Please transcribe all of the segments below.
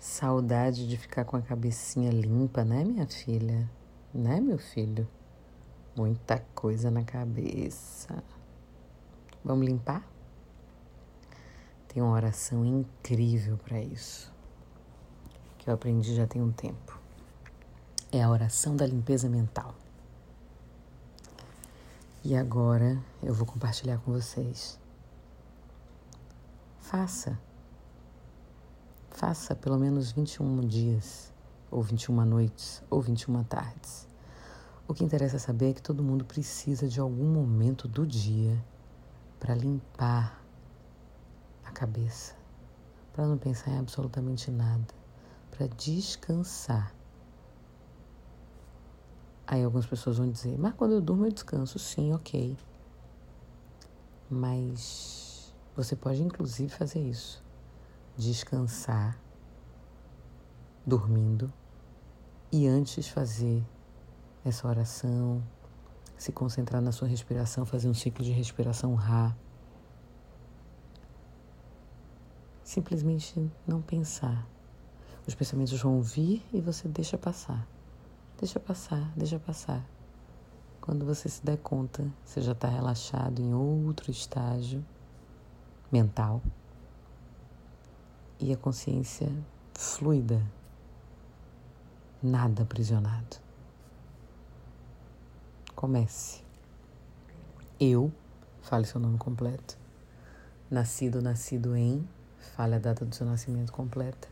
Saudade de ficar com a cabecinha limpa, né, minha filha? Né, meu filho? Muita coisa na cabeça. Vamos limpar? Tem uma oração incrível para isso, que eu aprendi já tem um tempo. É a oração da limpeza mental. E agora eu vou compartilhar com vocês. Faça Faça pelo menos 21 dias, ou 21 noites, ou 21 tardes. O que interessa saber é que todo mundo precisa de algum momento do dia para limpar a cabeça, para não pensar em absolutamente nada, para descansar. Aí algumas pessoas vão dizer, mas quando eu durmo eu descanso. Sim, ok. Mas você pode inclusive fazer isso descansar, dormindo, e antes fazer essa oração, se concentrar na sua respiração, fazer um ciclo de respiração Rá. Simplesmente não pensar. Os pensamentos vão vir e você deixa passar. Deixa passar, deixa passar. Quando você se der conta, você já está relaxado em outro estágio mental e a consciência fluida, nada aprisionado. Comece. Eu, fale seu nome completo. Nascido, nascido em, fale a data do seu nascimento completa.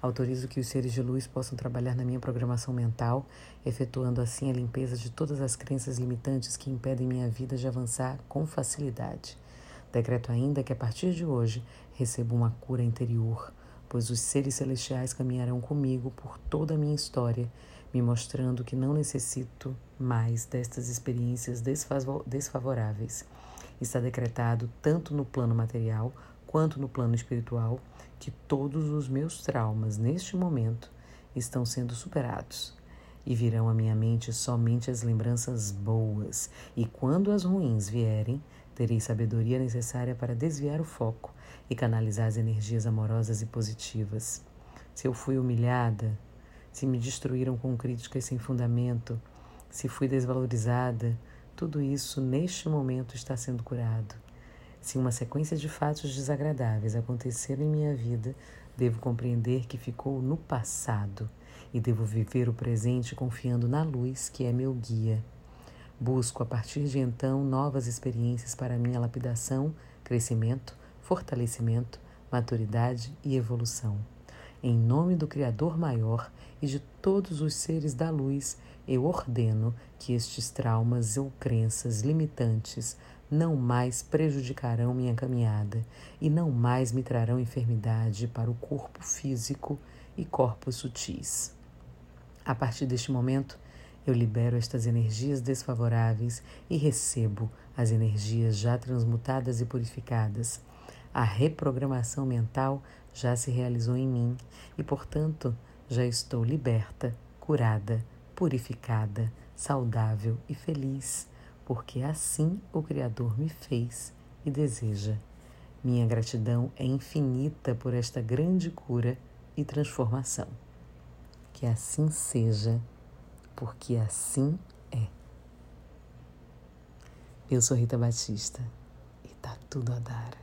Autorizo que os seres de luz possam trabalhar na minha programação mental, efetuando assim a limpeza de todas as crenças limitantes que impedem minha vida de avançar com facilidade. Decreto ainda que a partir de hoje recebo uma cura interior, pois os seres celestiais caminharão comigo por toda a minha história, me mostrando que não necessito mais destas experiências desfavoráveis. Está decretado tanto no plano material quanto no plano espiritual que todos os meus traumas neste momento estão sendo superados. E virão à minha mente somente as lembranças boas, e quando as ruins vierem, Terei sabedoria necessária para desviar o foco e canalizar as energias amorosas e positivas. Se eu fui humilhada, se me destruíram com críticas sem fundamento, se fui desvalorizada, tudo isso neste momento está sendo curado. Se uma sequência de fatos desagradáveis aconteceram em minha vida, devo compreender que ficou no passado e devo viver o presente confiando na luz que é meu guia. Busco a partir de então novas experiências para minha lapidação, crescimento, fortalecimento, maturidade e evolução. Em nome do Criador Maior e de todos os seres da luz, eu ordeno que estes traumas ou crenças limitantes não mais prejudicarão minha caminhada e não mais me trarão enfermidade para o corpo físico e corpos sutis. A partir deste momento, eu libero estas energias desfavoráveis e recebo as energias já transmutadas e purificadas. A reprogramação mental já se realizou em mim e, portanto, já estou liberta, curada, purificada, saudável e feliz, porque assim o Criador me fez e deseja. Minha gratidão é infinita por esta grande cura e transformação. Que assim seja porque assim é. Eu sou Rita Batista e tá tudo a dar.